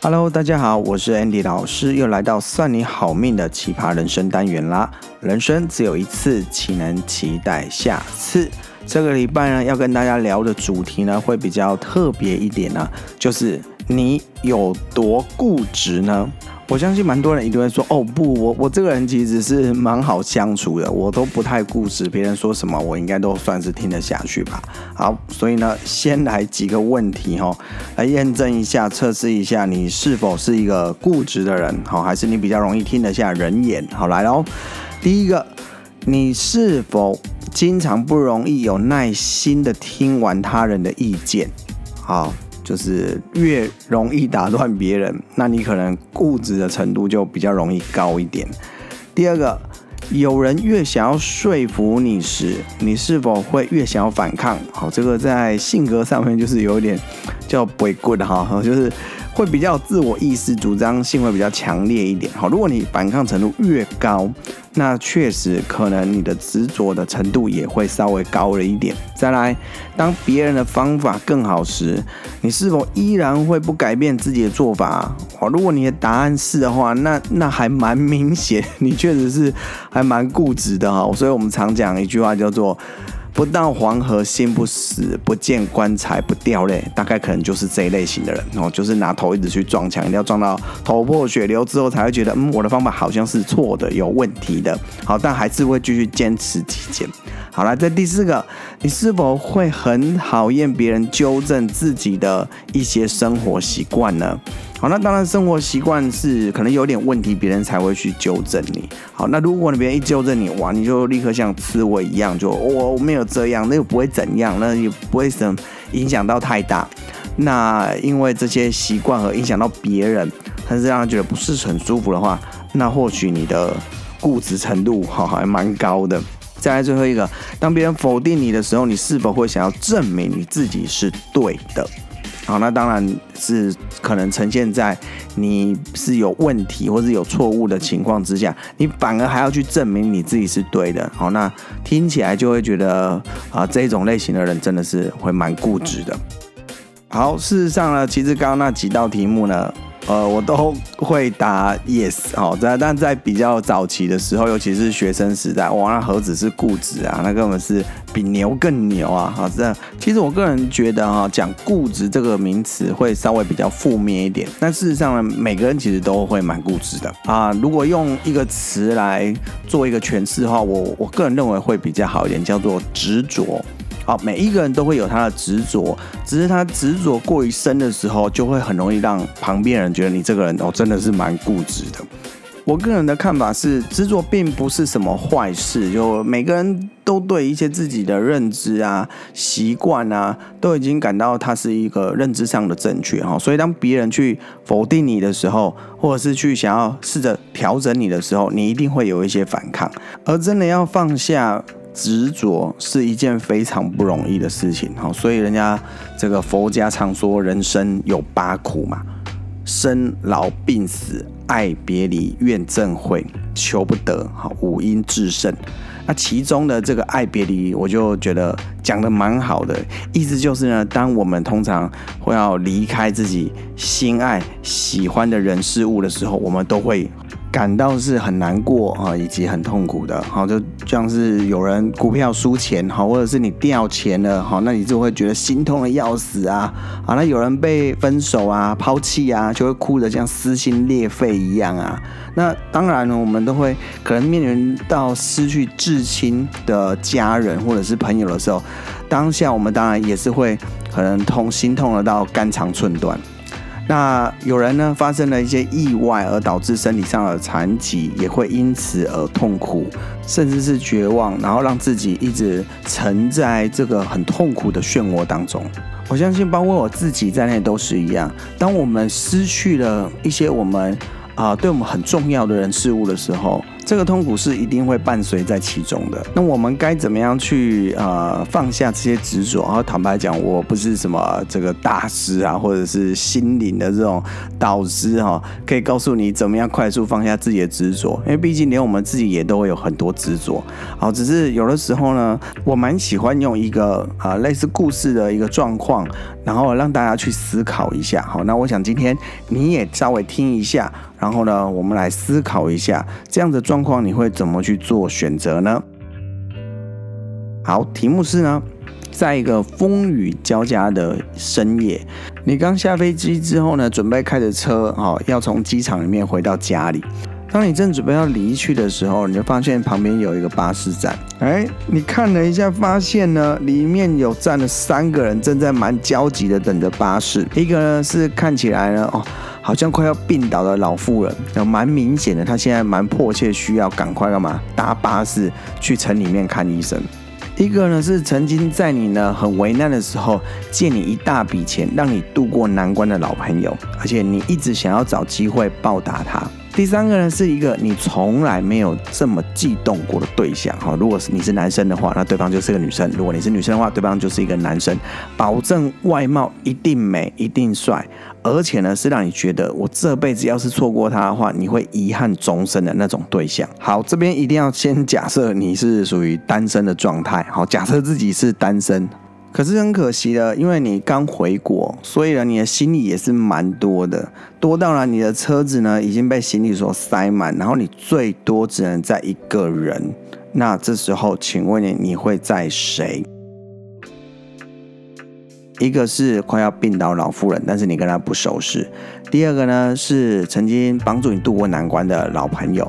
Hello，大家好，我是 Andy 老师，又来到算你好命的奇葩人生单元啦。人生只有一次，岂能期待下次？这个礼拜呢，要跟大家聊的主题呢，会比较特别一点呢，就是你有多固执呢？我相信蛮多人一定会说，哦不，我我这个人其实是蛮好相处的，我都不太固执，别人说什么我应该都算是听得下去吧。好，所以呢，先来几个问题哈，来验证一下，测试一下你是否是一个固执的人，好，还是你比较容易听得下人言？好，来喽，第一个，你是否经常不容易有耐心的听完他人的意见？好。就是越容易打断别人，那你可能固执的程度就比较容易高一点。第二个，有人越想要说服你时，你是否会越想要反抗？好，这个在性格上面就是有一点叫 boy good 哈，就是会比较自我意识，主张性会比较强烈一点。好，如果你反抗程度越高，那确实可能你的执着的程度也会稍微高了一点。再来，当别人的方法更好时，你是否依然会不改变自己的做法？好，如果你的答案是的话，那那还蛮明显，你确实是还蛮固执的哈。所以我们常讲一句话叫做。不到黄河心不死，不见棺材不掉泪，大概可能就是这一类型的人哦，就是拿头一直去撞墙，一定要撞到头破血流之后，才会觉得嗯，我的方法好像是错的，有问题的。好，但还是会继续坚持己见。好了，这第四个，你是否会很讨厌别人纠正自己的一些生活习惯呢？好，那当然，生活习惯是可能有点问题，别人才会去纠正你。好，那如果你别人一纠正你，哇，你就立刻像刺猬一样，就我没有这样，那又不会怎样，那也不会什么影响到太大。那因为这些习惯和影响到别人，但是让人觉得不是很舒服的话，那或许你的固执程度哈还蛮高的。再来最后一个，当别人否定你的时候，你是否会想要证明你自己是对的？好，那当然是可能呈现在你是有问题或是有错误的情况之下，你反而还要去证明你自己是对的。好，那听起来就会觉得啊，这种类型的人真的是会蛮固执的。好，事实上呢，其实刚刚那几道题目呢。呃，我都会答 yes 好，在但在比较早期的时候，尤其是学生时代，哇，那何止是固执啊，那根本是比牛更牛啊！好，这其实我个人觉得哈，讲固执这个名词会稍微比较负面一点，但事实上呢，每个人其实都会蛮固执的啊。如果用一个词来做一个诠释的话，我我个人认为会比较好一点，叫做执着。好，每一个人都会有他的执着，只是他执着过于深的时候，就会很容易让旁边人觉得你这个人哦，真的是蛮固执的。我个人的看法是，执着并不是什么坏事，就每个人都对一些自己的认知啊、习惯啊，都已经感到它是一个认知上的正确哈。所以当别人去否定你的时候，或者是去想要试着调整你的时候，你一定会有一些反抗，而真的要放下。执着是一件非常不容易的事情，哈，所以人家这个佛家常说人生有八苦嘛，生老病死、爱别离、怨憎会、求不得，好，五阴炽盛。那其中的这个爱别离，我就觉得讲得蛮好的，意思就是呢，当我们通常会要离开自己心爱、喜欢的人事物的时候，我们都会。感到是很难过啊，以及很痛苦的，好，就像是有人股票输钱，好，或者是你掉钱了，好，那你就会觉得心痛的要死啊，好，那有人被分手啊、抛弃啊，就会哭得像撕心裂肺一样啊。那当然呢，我们都会可能面临到失去至亲的家人或者是朋友的时候，当下我们当然也是会可能痛心痛得到肝肠寸断。那有人呢，发生了一些意外而导致身体上的残疾，也会因此而痛苦，甚至是绝望，然后让自己一直沉在这个很痛苦的漩涡当中。我相信，包括我自己在内都是一样。当我们失去了一些我们啊、对我们很重要的人事物的时候。这个痛苦是一定会伴随在其中的。那我们该怎么样去呃放下这些执着？然后坦白讲，我不是什么这个大师啊，或者是心灵的这种导师哈、可以告诉你怎么样快速放下自己的执着。因为毕竟连我们自己也都会有很多执着。好，只是有的时候呢，我蛮喜欢用一个啊、类似故事的一个状况然后让大家去思考一下。好，那我想今天你也稍微听一下，然后呢，我们来思考一下这样的状况，你会怎么去做选择呢？好，题目是呢，在一个风雨交加的深夜，你刚下飞机之后呢，准备开着车，哦，要从机场里面回到家里。当你正准备要离去的时候，你就发现旁边有一个巴士站。哎，你看了一下，发现呢，里面有站了三个人，正在蛮焦急的等着巴士。一个呢是看起来呢，哦，好像快要病倒的老妇人，那蛮明显的，她现在蛮迫切需要赶快干嘛？搭巴士去城里面看医生。一个呢是曾经在你呢很为难的时候借你一大笔钱，让你度过难关的老朋友，而且你一直想要找机会报答他。第三个呢，是一个你从来没有这么悸动过的对象哈。如果是你是男生的话，那对方就是个女生；如果你是女生的话，对方就是一个男生。保证外貌一定美，一定帅，而且呢是让你觉得我这辈子要是错过他的话，你会遗憾终生的那种对象。好，这边一定要先假设你是属于单身的状态。好，假设自己是单身。可是很可惜的，因为你刚回国，所以呢，你的行李也是蛮多的，多到了你的车子呢已经被行李所塞满，然后你最多只能载一个人。那这时候，请问你你会载谁？一个是快要病倒老妇人，但是你跟他不熟识；第二个呢是曾经帮助你渡过难关的老朋友；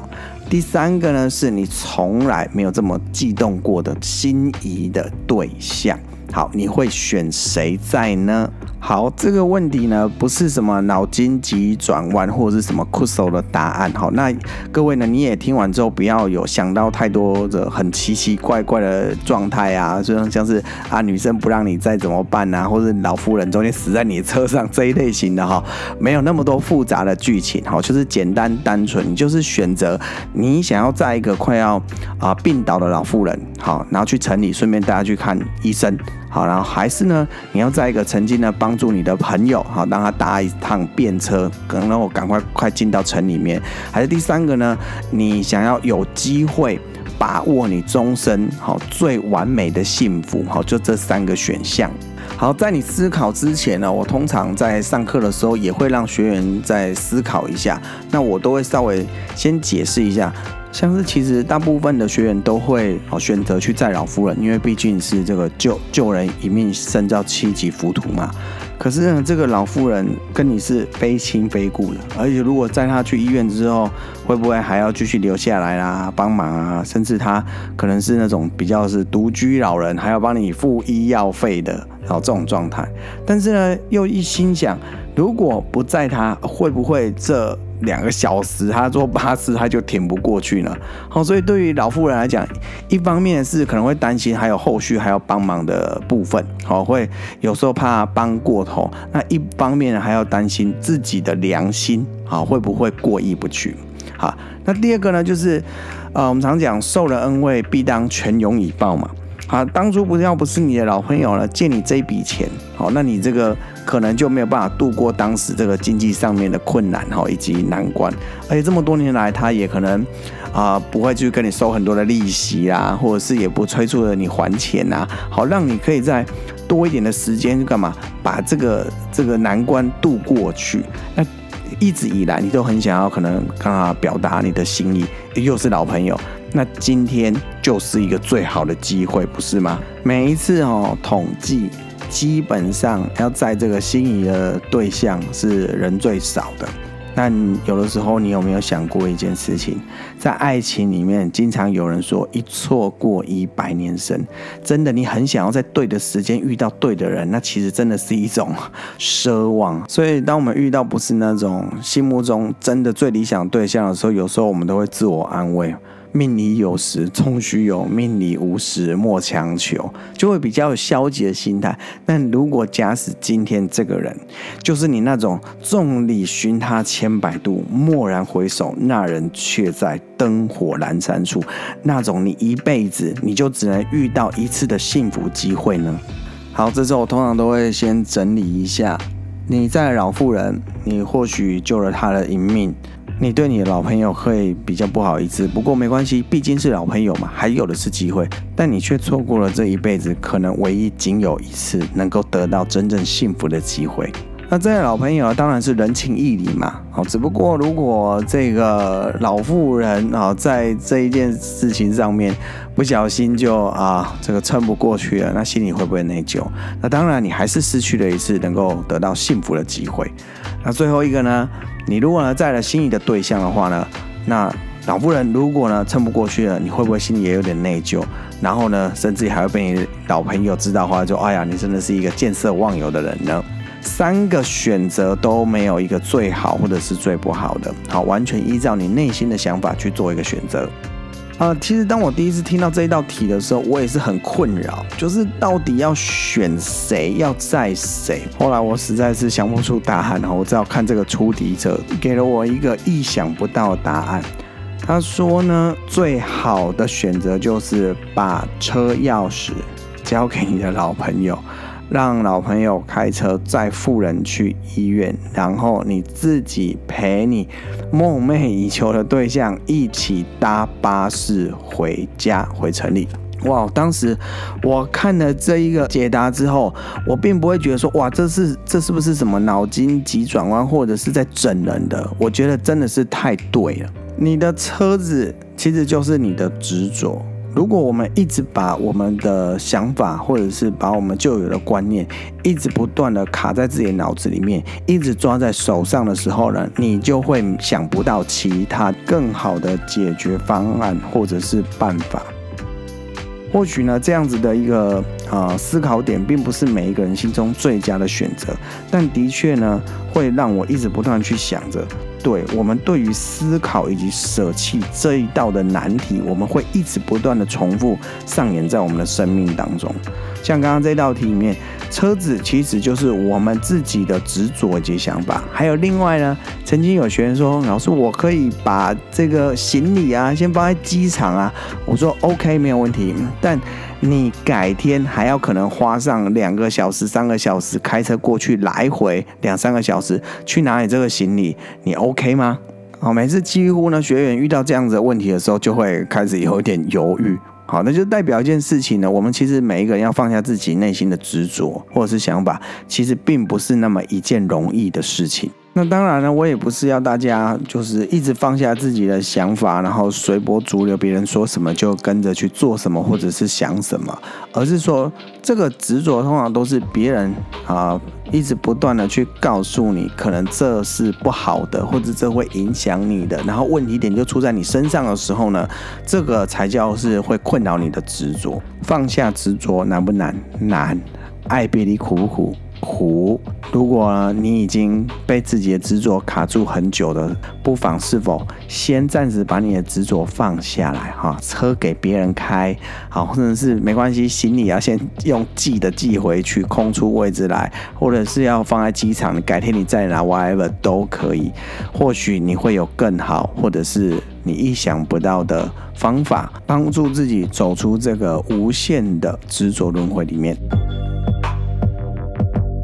第三个呢是你从来没有这么悸动过的心仪的对象。好，你会选谁在呢？好，这个问题呢，不是什么脑筋急转弯或者是什么酷搜的答案。好，那各位呢，你也听完之后，不要有想到太多的很奇奇怪怪的状态啊，就像像是啊，女生不让你再怎么办啊，或者老妇人中间死在你车上这一类型的哈，没有那么多复杂的剧情。好，就是简单单纯，你就是选择你想要载一个快要啊病倒的老妇人，好，然后去城里顺便带她去看医生。好，然后还是呢，你要在一个曾经呢帮助你的朋友，好，让他搭一趟便车，可能让我赶快快进到城里面。还是第三个呢，你想要有机会把握你终身好最完美的幸福，好，就这三个选项。好，在你思考之前呢，我通常在上课的时候也会让学员再思考一下，那我都会稍微先解释一下。像是其实大部分的学员都会哦选择去载老夫人，因为毕竟是这个救救人一命胜造七级浮屠嘛。可是呢，这个老妇人跟你是非亲非故的，而且如果载她去医院之后，会不会还要继续留下来啦，帮忙啊？甚至她可能是那种比较是独居老人，还要帮你付医药费的，然后这种状态。但是呢，又一心想，如果不载她，会不会这？两个小时，他坐巴士他就挺不过去了。好，所以对于老妇人来讲，一方面是可能会担心还有后续还要帮忙的部分，好，会有时候怕帮过头。那一方面还要担心自己的良心，好，会不会过意不去？好，那第二个呢，就是呃，我们常讲受了恩惠，必当全勇以报嘛。好，当初不是要不是你的老朋友了，借你这笔钱，好，那你这个可能就没有办法度过当时这个经济上面的困难，哈，以及难关。而且这么多年来，他也可能啊、呃、不会去跟你收很多的利息啊，或者是也不催促着你还钱啊，好，让你可以在多一点的时间干嘛，把这个这个难关度过去。那一直以来你都很想要，可能跟他表达你的心意，又是老朋友。那今天就是一个最好的机会，不是吗？每一次哦，统计基本上要在这个心仪的对象是人最少的。但有的时候，你有没有想过一件事情？在爱情里面，经常有人说“一错过，一百年生”。真的，你很想要在对的时间遇到对的人，那其实真的是一种奢望。所以，当我们遇到不是那种心目中真的最理想对象的时候，有时候我们都会自我安慰。命里有时终须有，命里无时莫强求，就会比较有消极的心态。但如果假使今天这个人就是你那种众里寻他千百度，蓦然回首，那人却在灯火阑珊处，那种你一辈子你就只能遇到一次的幸福机会呢？好，这时候我通常都会先整理一下，你在老妇人，你或许救了她的一命。你对你的老朋友会比较不好意思。不过没关系，毕竟是老朋友嘛，还有的是机会。但你却错过了这一辈子可能唯一仅有一次能够得到真正幸福的机会。那这位老朋友当然是人情义理嘛，好，只不过如果这个老妇人啊，在这一件事情上面不小心就啊这个撑不过去了，那心里会不会内疚？那当然，你还是失去了一次能够得到幸福的机会。那最后一个呢，你如果呢在了心仪的对象的话呢，那老夫人如果呢撑不过去了，你会不会心里也有点内疚？然后呢，甚至还会被你老朋友知道话，就哎呀，你真的是一个见色忘友的人呢？三个选择都没有一个最好或者是最不好的，好，完全依照你内心的想法去做一个选择。啊、其实当我第一次听到这一道题的时候，我也是很困扰，就是到底要选谁，要载谁？后来我实在是想不出答案，我只好看这个出题者给了我一个意想不到的答案。他说呢，最好的选择就是把车钥匙交给你的老朋友。让老朋友开车载富人去医院，然后你自己陪你梦寐以求的对象一起搭巴士回家回城里。哇！当时我看了这一个解答之后，我并不会觉得说哇，这是这是不是什么脑筋急转弯，或者是在整人的？我觉得真的是太对了。你的车子其实就是你的执着。如果我们一直把我们的想法，或者是把我们旧有的观念，一直不断的卡在自己的脑子里面，一直抓在手上的时候呢，你就会想不到其他更好的解决方案或者是办法。或许呢，这样子的一个啊、思考点，并不是每一个人心中最佳的选择，但的确呢，会让我一直不断去想着。对，我们对于思考以及舍弃这一道的难题，我们会一直不断的重复上演在我们的生命当中。像刚刚这道题里面，车子其实就是我们自己的执着以及想法。还有另外呢，曾经有学员说：“老师，我可以把这个行李啊，先放在机场啊。”我说：“OK，没有问题。”但你改天还要可能花上两个小时、三个小时开车过去，来回两三个小时去拿你这个行李，你 OK 吗？好，每次几乎呢，学员遇到这样子的问题的时候，就会开始有点犹豫。好，那就代表一件事情呢，我们其实每一个人要放下自己内心的执着或者是想法，其实并不是那么一件容易的事情。那当然呢，我也不是要大家就是一直放下自己的想法，然后随波逐流，别人说什么就跟着去做什么，或者是想什么，而是说这个执着通常都是别人啊一直不断的去告诉你，可能这是不好的，或者这会影响你的，然后问题点就出在你身上的时候呢，这个才叫是会困扰你的执着。放下执着难不难？难。爱别离苦不苦？苦，如果你已经被自己的执着卡住很久了，不妨是否先暂时把你的执着放下来哈，车给别人开，好，或者是没关系，行李要先用寄的寄回去，空出位置来，或者是要放在机场，改天你再拿，whatever 都可以。或许你会有更好，或者是你意想不到的方法，帮助自己走出这个无限的执着轮回里面。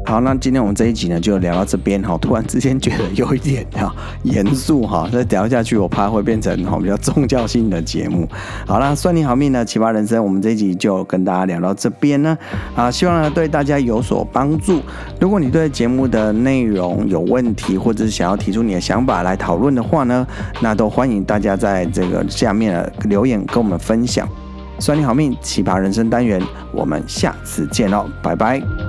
好，那今天我们这一集呢，就聊到这边哈。突然之间觉得有一点哈严肃哈，再聊下去我怕会变成哈比较宗教性的节目。好啦，算你好命的奇葩人生，我们这一集就跟大家聊到这边呢。啊，希望呢对大家有所帮助。如果你对节目的内容有问题，或者是想要提出你的想法来讨论的话呢，那都欢迎大家在这个下面留言跟我们分享。算你好命，奇葩人生单元，我们下次见哦，拜拜。